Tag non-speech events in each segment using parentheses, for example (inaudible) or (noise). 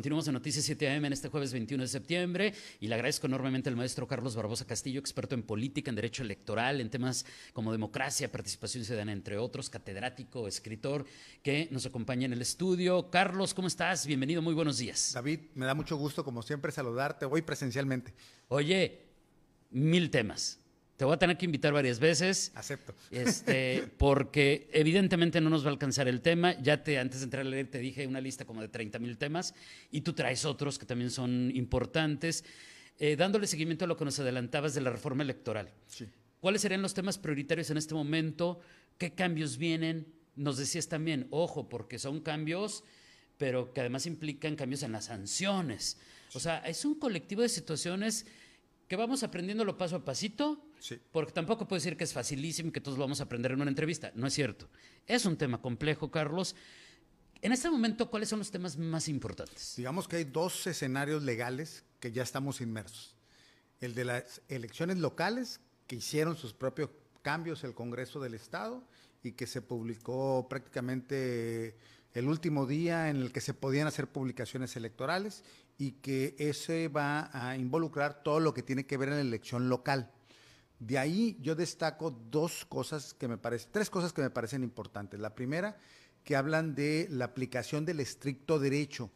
Continuamos en Noticias 7 AM en este jueves 21 de septiembre y le agradezco enormemente al maestro Carlos Barbosa Castillo, experto en política, en derecho electoral, en temas como democracia, participación ciudadana, entre otros, catedrático, escritor, que nos acompaña en el estudio. Carlos, ¿cómo estás? Bienvenido, muy buenos días. David, me da mucho gusto, como siempre, saludarte hoy presencialmente. Oye, mil temas. Te voy a tener que invitar varias veces. Acepto. Este, (laughs) porque evidentemente no nos va a alcanzar el tema. Ya te, antes de entrar a leer, te dije una lista como de 30 mil temas y tú traes otros que también son importantes. Eh, dándole seguimiento a lo que nos adelantabas de la reforma electoral. Sí. ¿Cuáles serían los temas prioritarios en este momento? ¿Qué cambios vienen? Nos decías también, ojo, porque son cambios, pero que además implican cambios en las sanciones. O sea, es un colectivo de situaciones que vamos aprendiéndolo paso a pasito, Sí. porque tampoco puedo decir que es facilísimo y que todos lo vamos a aprender en una entrevista. No es cierto. Es un tema complejo, Carlos. En este momento, ¿cuáles son los temas más importantes? Digamos que hay dos escenarios legales que ya estamos inmersos. El de las elecciones locales, que hicieron sus propios cambios el Congreso del Estado y que se publicó prácticamente el último día en el que se podían hacer publicaciones electorales y que ese va a involucrar todo lo que tiene que ver en la elección local. De ahí yo destaco dos cosas que me parecen, tres cosas que me parecen importantes. La primera, que hablan de la aplicación del estricto derecho.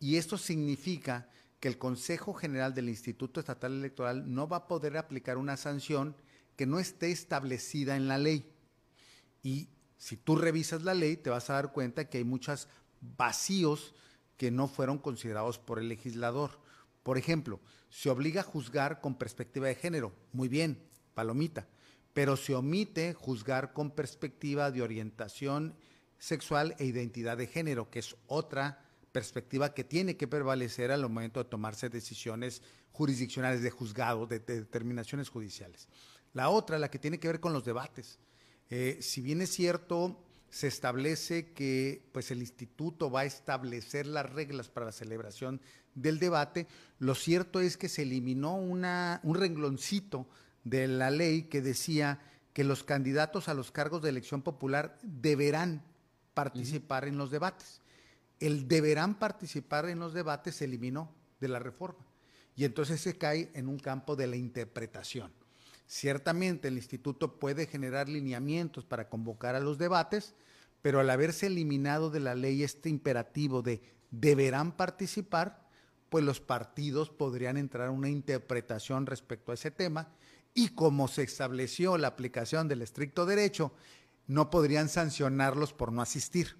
Y esto significa que el Consejo General del Instituto Estatal Electoral no va a poder aplicar una sanción que no esté establecida en la ley. Y si tú revisas la ley, te vas a dar cuenta que hay muchos vacíos que no fueron considerados por el legislador. Por ejemplo, se obliga a juzgar con perspectiva de género. Muy bien, palomita. Pero se omite juzgar con perspectiva de orientación sexual e identidad de género, que es otra perspectiva que tiene que prevalecer al momento de tomarse decisiones jurisdiccionales de juzgado, de, de determinaciones judiciales. La otra, la que tiene que ver con los debates. Eh, si bien es cierto, se establece que pues, el instituto va a establecer las reglas para la celebración del debate, lo cierto es que se eliminó una, un rengloncito de la ley que decía que los candidatos a los cargos de elección popular deberán participar uh -huh. en los debates. El deberán participar en los debates se eliminó de la reforma y entonces se cae en un campo de la interpretación. Ciertamente el instituto puede generar lineamientos para convocar a los debates, pero al haberse eliminado de la ley este imperativo de deberán participar, pues los partidos podrían entrar a una interpretación respecto a ese tema y como se estableció la aplicación del estricto derecho, no podrían sancionarlos por no asistir.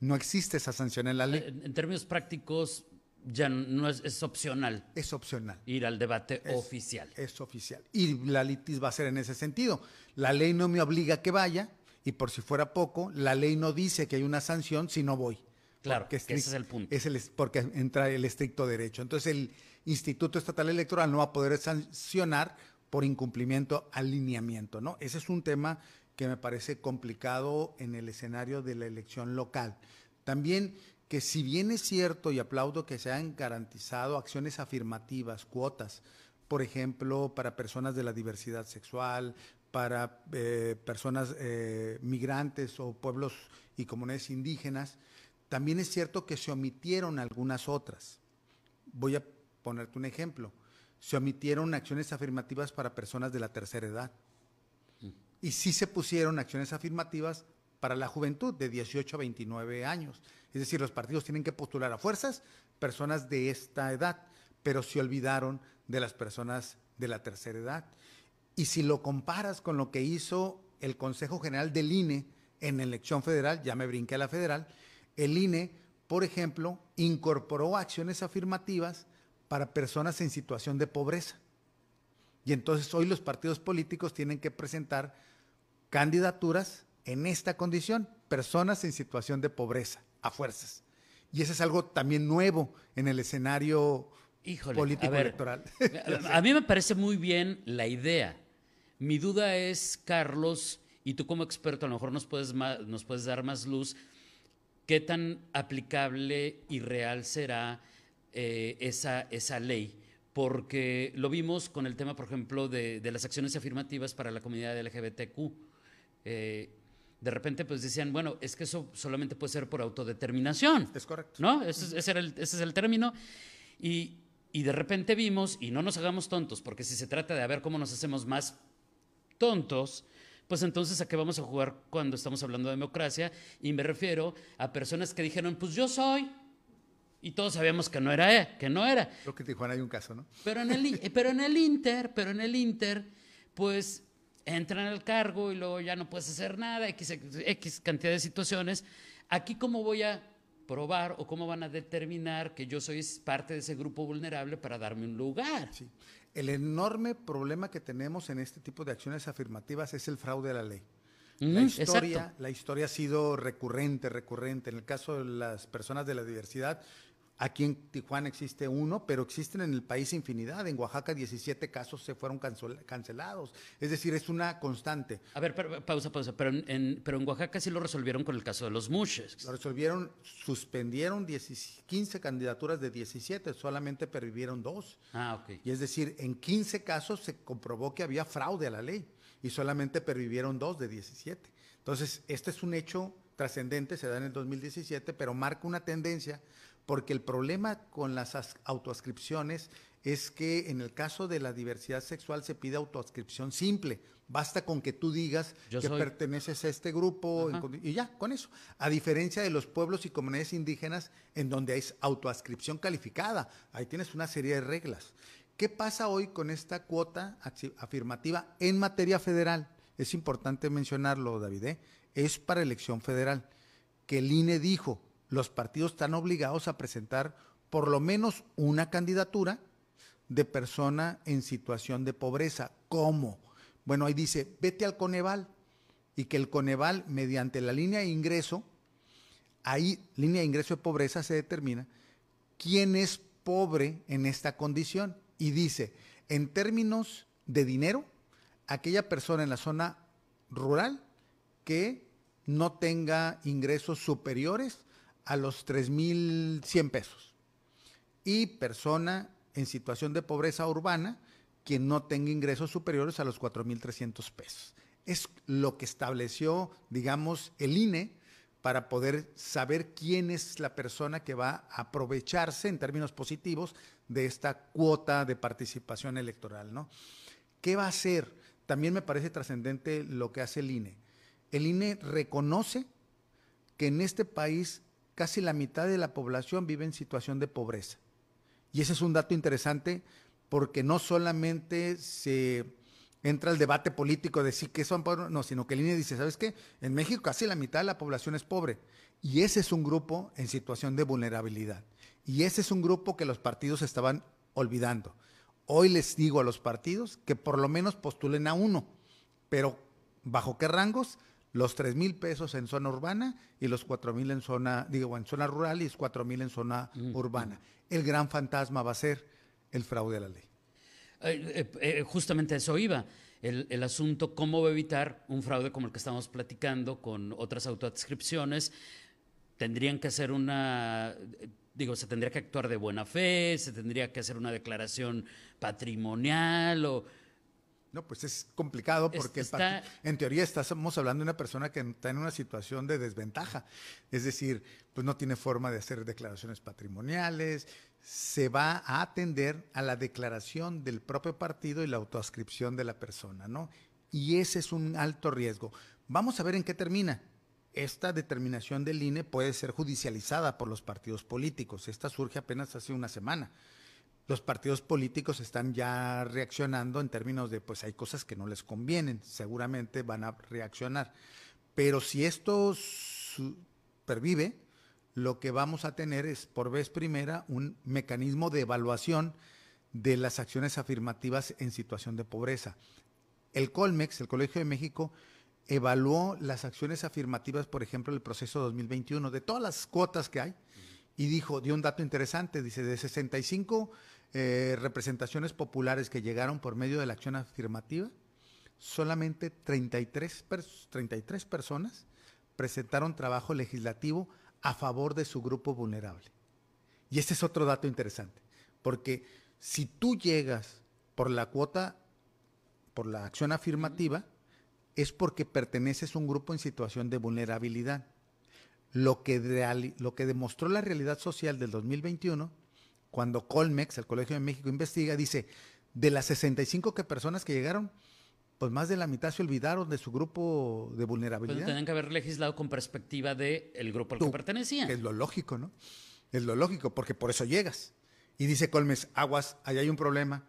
No existe esa sanción en la ley. En, términos prácticos, ya no es, es, opcional. Es opcional. Ir al debate es, oficial. Es oficial. Y la litis va a ser en ese sentido. La ley no me obliga a que vaya y por si fuera poco, la ley no dice que hay una sanción si no voy. Claro, que ese es el punto. Es el, porque entra el estricto derecho. Entonces el Instituto Estatal Electoral no va a poder sancionar por incumplimiento al lineamiento, ¿no? Ese es un tema que me parece complicado en el escenario de la elección local. También que si bien es cierto y aplaudo que se han garantizado acciones afirmativas, cuotas, por ejemplo, para personas de la diversidad sexual, para eh, personas eh, migrantes o pueblos y comunidades indígenas, también es cierto que se omitieron algunas otras. Voy a ponerte un ejemplo. Se omitieron acciones afirmativas para personas de la tercera edad. Y sí se pusieron acciones afirmativas para la juventud de 18 a 29 años. Es decir, los partidos tienen que postular a fuerzas personas de esta edad, pero se olvidaron de las personas de la tercera edad. Y si lo comparas con lo que hizo el Consejo General del INE en elección federal, ya me brinqué a la federal, el INE, por ejemplo, incorporó acciones afirmativas para personas en situación de pobreza. Y entonces hoy los partidos políticos tienen que presentar candidaturas en esta condición, personas en situación de pobreza, a fuerzas. Y eso es algo también nuevo en el escenario Híjole, político a ver, electoral. (laughs) A mí me parece muy bien la idea. Mi duda es, Carlos, y tú como experto a lo mejor nos puedes, nos puedes dar más luz, ¿qué tan aplicable y real será eh, esa, esa ley porque lo vimos con el tema, por ejemplo, de, las acciones afirmativas para la comunidad LGBTQ. Eh, de repente pues decían, bueno, es que eso solamente puede ser por autodeterminación. Es correcto. ¿No? Ese, es, el, ese es el término. Y, y, de repente vimos, y no nos hagamos tontos, porque si se trata de ver cómo nos hacemos más tontos, pues entonces a qué vamos a jugar cuando estamos hablando de democracia. Y me refiero a personas que dijeron, pues yo soy, y todos sabíamos que no era él, que no era. Creo que en Tijuana hay un caso, ¿no? Pero en el, pero en el Inter, pero en el Inter, pues entran al cargo y luego ya no puedes hacer nada, X, X cantidad de situaciones. Aquí, ¿cómo voy a probar o cómo van a determinar que yo soy parte de ese grupo vulnerable para darme un lugar? Sí. El enorme problema que tenemos en este tipo de acciones afirmativas es el fraude a la ley. la, historia, la historia ha sido recurrente, recurrente. En el caso de las personas de la diversidad, Aquí en Tijuana existe uno, pero existen en el país infinidad. En Oaxaca 17 casos se fueron cancelados. Es decir, es una constante. A ver, pausa, pausa. Pero en, pero en Oaxaca sí lo resolvieron con el caso de los mushes. Lo resolvieron, suspendieron 15 candidaturas de 17, solamente pervivieron dos. Ah, ok. Y es decir, en 15 casos se comprobó que había fraude a la ley y solamente pervivieron dos de 17. Entonces, este es un hecho trascendente, se da en el 2017, pero marca una tendencia porque el problema con las autoascripciones es que en el caso de la diversidad sexual se pide autoascripción simple. Basta con que tú digas que perteneces a este grupo y ya, con eso. A diferencia de los pueblos y comunidades indígenas en donde es autoascripción calificada. Ahí tienes una serie de reglas. ¿Qué pasa hoy con esta cuota afirmativa en materia federal? Es importante mencionarlo, David. ¿eh? Es para elección federal. Que el INE dijo, los partidos están obligados a presentar por lo menos una candidatura de persona en situación de pobreza. ¿Cómo? Bueno, ahí dice, vete al Coneval y que el Coneval, mediante la línea de ingreso, ahí, línea de ingreso de pobreza, se determina quién es pobre en esta condición. Y dice, en términos de dinero, aquella persona en la zona rural que no tenga ingresos superiores a los 3.100 pesos. Y persona en situación de pobreza urbana quien no tenga ingresos superiores a los 4.300 pesos. Es lo que estableció, digamos, el INE para poder saber quién es la persona que va a aprovecharse en términos positivos de esta cuota de participación electoral, ¿no? ¿Qué va a hacer? También me parece trascendente lo que hace el INE. El INE reconoce que en este país casi la mitad de la población vive en situación de pobreza. Y ese es un dato interesante porque no solamente se entra el debate político de si que son pobres, no, sino que el INE dice, ¿sabes qué? En México casi la mitad de la población es pobre. Y ese es un grupo en situación de vulnerabilidad. Y ese es un grupo que los partidos estaban olvidando. Hoy les digo a los partidos que por lo menos postulen a uno, pero ¿bajo qué rangos? Los 3 mil pesos en zona urbana y los 4 mil en zona, digo, en zona rural y 4 mil en zona urbana. El gran fantasma va a ser el fraude a la ley. Eh, eh, justamente eso iba. El, el, asunto, cómo evitar un fraude como el que estamos platicando con otras autoadscripciones. Tendrían que hacer una, digo, se tendría que actuar de buena fe, se tendría que hacer una declaración patrimonial o no, pues es complicado porque en teoría estamos hablando de una persona que está en una situación de desventaja. Es decir, pues no tiene forma de hacer declaraciones patrimoniales, se va a atender a la declaración del propio partido y la autoascripción de la persona, ¿no? Y ese es un alto riesgo. Vamos a ver en qué termina. Esta determinación del INE puede ser judicializada por los partidos políticos. Esta surge apenas hace una semana los partidos políticos están ya reaccionando en términos de, pues hay cosas que no les convienen, seguramente van a reaccionar. Pero si esto pervive, lo que vamos a tener es, por vez primera, un mecanismo de evaluación de las acciones afirmativas en situación de pobreza. El Colmex, el Colegio de México, evaluó las acciones afirmativas, por ejemplo, del proceso 2021, de todas las cuotas que hay, y dijo, dio un dato interesante, dice, de 65 eh, representaciones populares que llegaron por medio de la acción afirmativa, solamente 33, 33 personas presentaron trabajo legislativo a favor de su grupo vulnerable. Y este es otro dato interesante, porque si tú llegas por la cuota, por la acción afirmativa, es porque perteneces a un grupo en situación de vulnerabilidad. Lo que, lo que demostró la realidad social del 2021, cuando Colmex, el Colegio de México, investiga, dice, de las 65 que personas que llegaron, pues más de la mitad se olvidaron de su grupo de vulnerabilidad. Pues tenían que haber legislado con perspectiva del el grupo al que pertenecían. Es lo lógico, ¿no? Es lo lógico, porque por eso llegas. Y dice Colmes, aguas, ahí hay un problema.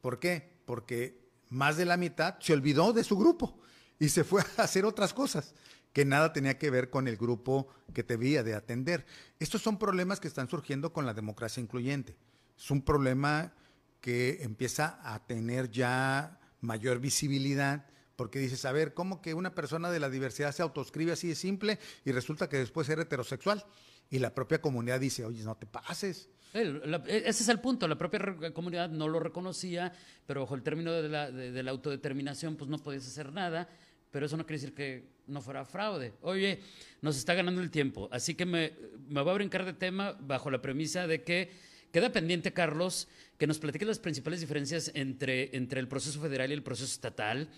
¿Por qué? Porque más de la mitad se olvidó de su grupo y se fue a hacer otras cosas que nada tenía que ver con el grupo que te debía de atender. Estos son problemas que están surgiendo con la democracia incluyente. Es un problema que empieza a tener ya mayor visibilidad, porque dices, a ver, ¿cómo que una persona de la diversidad se autoscribe así de simple y resulta que después es heterosexual? Y la propia comunidad dice, oye, no te pases. E, ese es el punto, la propia comunidad no lo reconocía, pero bajo el término de la, de, la autodeterminación, pues no podías hacer nada, pero eso no quiere decir que no fuera fraude. Oye, nos está ganando el tiempo, así que me, me voy a brincar de tema bajo la premisa de que queda pendiente, Carlos, que nos platique las principales diferencias entre, entre el proceso federal y el proceso estatal,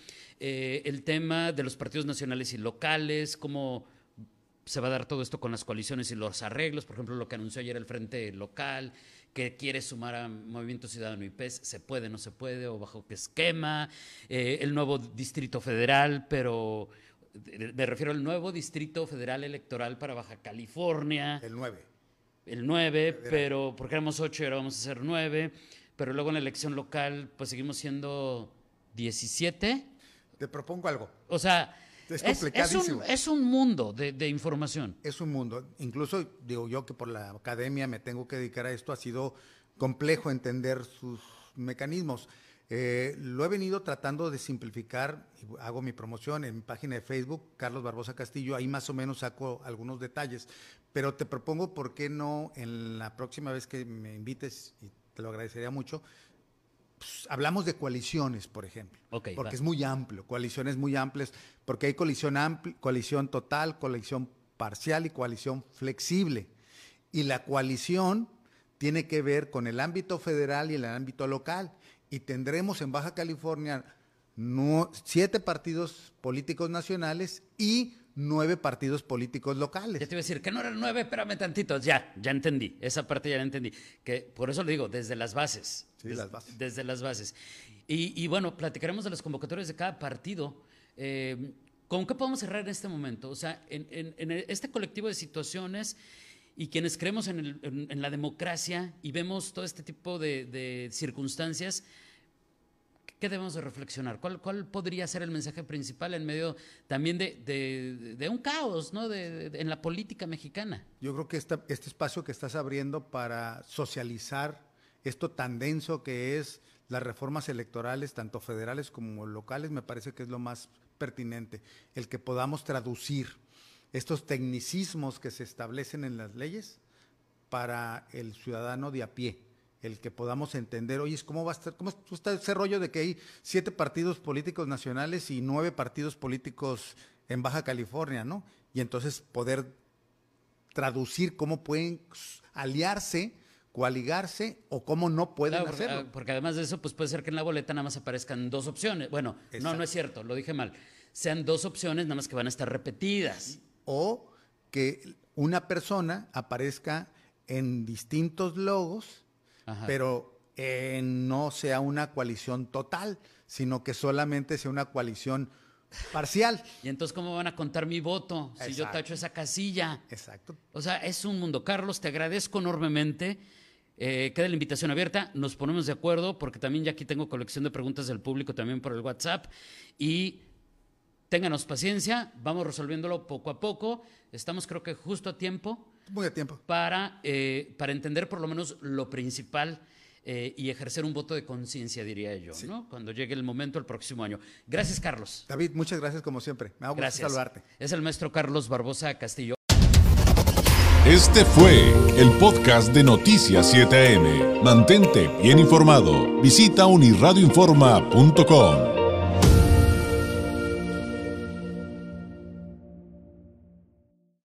eh, el tema de los partidos nacionales y locales, cómo se va a dar todo esto con las coaliciones y los arreglos, por ejemplo, lo que anunció ayer el Frente Local, que quiere sumar a Movimiento Ciudadano y PES, se puede, no se puede, o bajo qué esquema, eh, el nuevo Distrito Federal, pero me refiero al nuevo Distrito Federal Electoral para Baja California. El 9. El 9, pero porque éramos 8 y ahora vamos a ser 9, pero luego en la elección local pues seguimos siendo 17. Te propongo algo. O sea, es complicadísimo. Es, un, mundo de, información. Es un mundo. Incluso digo yo que por la academia me tengo que dedicar a esto, ha sido complejo entender sus mecanismos. Eh, lo he venido tratando de simplificar, hago mi promoción en mi página de Facebook, Carlos Barbosa Castillo, ahí más o menos saco algunos detalles, pero te propongo, ¿por qué no en la próxima vez que me invites, y te lo agradecería mucho, pues, hablamos de coaliciones, por ejemplo, porque es muy amplio, coaliciones muy amplias, porque hay coalición, coalición total, coalición parcial y coalición flexible. Y la coalición tiene que ver con el ámbito federal y el ámbito local. Y tendremos en Baja California siete partidos políticos nacionales y nueve partidos políticos locales. Ya te iba a decir que no eran nueve, espérame tantito. Ya, ya entendí. Esa parte ya la entendí. Que por eso le digo, desde las bases. Sí, las bases. Desde las bases. Y, bueno, platicaremos de las convocatorias de cada partido. Eh, ¿Con qué podemos cerrar en este momento? O sea, en, este colectivo de situaciones y quienes creemos en, la democracia y vemos todo este tipo de circunstancias, ¿Qué debemos de reflexionar? ¿Cuál, ¿Cuál, podría ser el mensaje principal en medio también de, de, un caos ¿no? en la política mexicana? Yo creo que este espacio que estás abriendo para socializar esto tan denso que es las reformas electorales, tanto federales como locales, me parece que es lo más pertinente, el que podamos traducir estos tecnicismos que se establecen en las leyes para el ciudadano de a pie el que podamos entender, oye, ¿cómo va a estar, cómo está ese rollo de que hay siete partidos políticos nacionales y nueve partidos políticos en Baja California, ¿no? Y entonces poder traducir cómo pueden aliarse, coaligarse o cómo no pueden hacerlo. Ah, porque además de eso, pues puede ser que en la boleta nada más aparezcan dos opciones. Bueno, no, no es cierto, lo dije mal. Sean dos opciones nada más que van a estar repetidas. O que una persona aparezca en distintos logos pero eh, no sea una coalición total, sino que solamente sea una coalición parcial. ¿Y entonces cómo van a contar mi voto si yo tacho esa casilla? Exacto. O sea, es un mundo. Carlos, te agradezco enormemente. Eh, queda la invitación abierta, nos ponemos de acuerdo porque también ya aquí tengo colección de preguntas del público también por el WhatsApp y ténganos paciencia, vamos resolviéndolo poco a poco, estamos creo que justo a tiempo muy a tiempo. Para, eh, para entender por lo menos lo principal eh, y ejercer un voto de conciencia, diría yo, ¿no? Cuando llegue el momento el próximo año. Gracias, Carlos. David, muchas gracias como siempre. Me hago gracias. saludarte. Es el maestro Carlos Barbosa Castillo. Este fue el podcast de Noticias 7am. Mantente bien informado. Visita unirradioinforma.com.